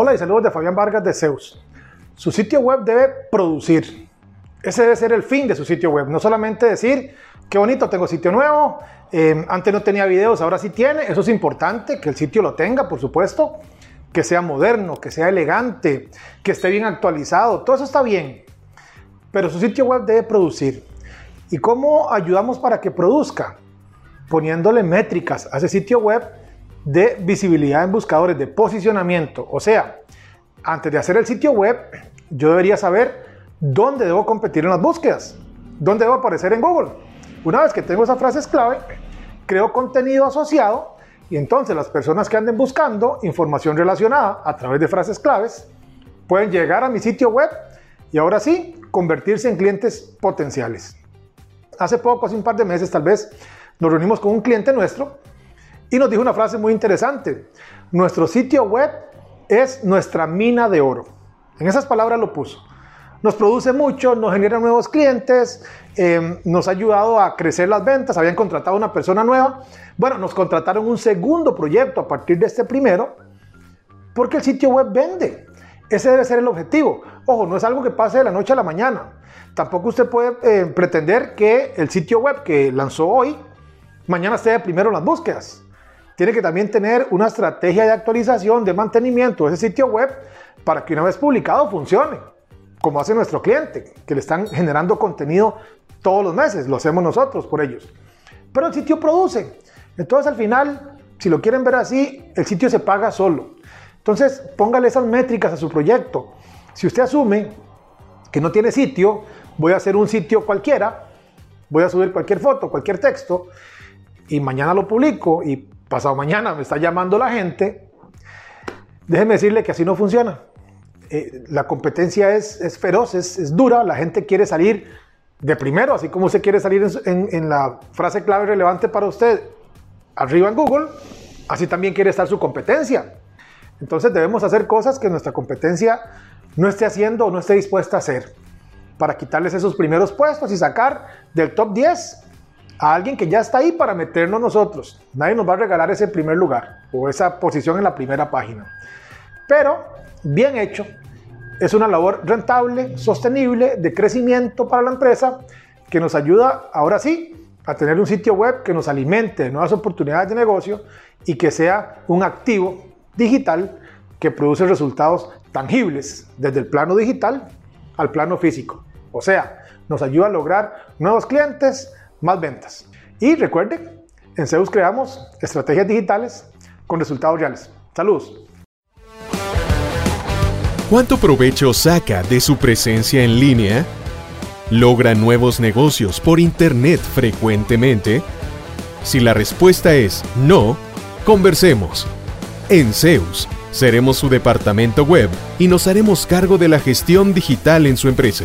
Hola y saludos de Fabián Vargas de Zeus. Su sitio web debe producir. Ese debe ser el fin de su sitio web. No solamente decir, qué bonito, tengo sitio nuevo, eh, antes no tenía videos, ahora sí tiene. Eso es importante, que el sitio lo tenga, por supuesto. Que sea moderno, que sea elegante, que esté bien actualizado. Todo eso está bien. Pero su sitio web debe producir. ¿Y cómo ayudamos para que produzca? Poniéndole métricas a ese sitio web de visibilidad en buscadores, de posicionamiento. O sea, antes de hacer el sitio web, yo debería saber dónde debo competir en las búsquedas, dónde debo aparecer en Google. Una vez que tengo esas frases clave, creo contenido asociado y entonces las personas que anden buscando información relacionada a través de frases claves pueden llegar a mi sitio web y ahora sí convertirse en clientes potenciales. Hace poco, hace un par de meses tal vez, nos reunimos con un cliente nuestro y nos dijo una frase muy interesante. Nuestro sitio web es nuestra mina de oro. En esas palabras lo puso. Nos produce mucho, nos genera nuevos clientes, em, nos ha ayudado a crecer las ventas, habían contratado una persona nueva. Bueno, nos contrataron un segundo proyecto a partir de este primero, porque el sitio web vende. Ese debe ser el objetivo. Ojo, no es algo que pase de la noche a la mañana. Tampoco usted puede eh, pretender que el sitio web que lanzó hoy, mañana esté primero en las búsquedas tiene que también tener una estrategia de actualización, de mantenimiento de ese sitio web para que una vez publicado funcione, como hace nuestro cliente, que le están generando contenido todos los meses, lo hacemos nosotros por ellos. Pero el sitio produce. Entonces al final, si lo quieren ver así, el sitio se paga solo. Entonces póngale esas métricas a su proyecto. Si usted asume que no tiene sitio, voy a hacer un sitio cualquiera, voy a subir cualquier foto, cualquier texto, y mañana lo publico y pasado mañana me está llamando la gente, déjeme decirle que así no funciona. Eh, la competencia es, feroz, es, es, dura, la gente quiere salir de primero, así como usted quiere salir en, en, la frase clave relevante para usted arriba en Google, así también quiere estar su competencia. Entonces debemos hacer cosas que nuestra competencia no esté haciendo o no esté dispuesta a hacer para quitarles esos primeros puestos y sacar del top 10 a alguien que ya está ahí para meternos nosotros. Nadie nos va a regalar ese primer lugar o esa posición en la primera página. Pero, bien hecho, es una labor rentable, sostenible, de crecimiento para la empresa, que nos ayuda, ahora sí, a tener un sitio web que nos alimente de nuevas oportunidades de negocio y que sea un activo digital que produce resultados tangibles desde el plano digital al plano físico. O sea, nos ayuda a lograr nuevos clientes, más ventas. Y recuerde, en Zeus creamos estrategias digitales con resultados reales. Saludos. ¿Cuánto provecho saca de su presencia en línea? ¿Logra nuevos negocios por Internet frecuentemente? Si la respuesta es no, conversemos. En Zeus seremos su departamento web y nos haremos cargo de la gestión digital en su empresa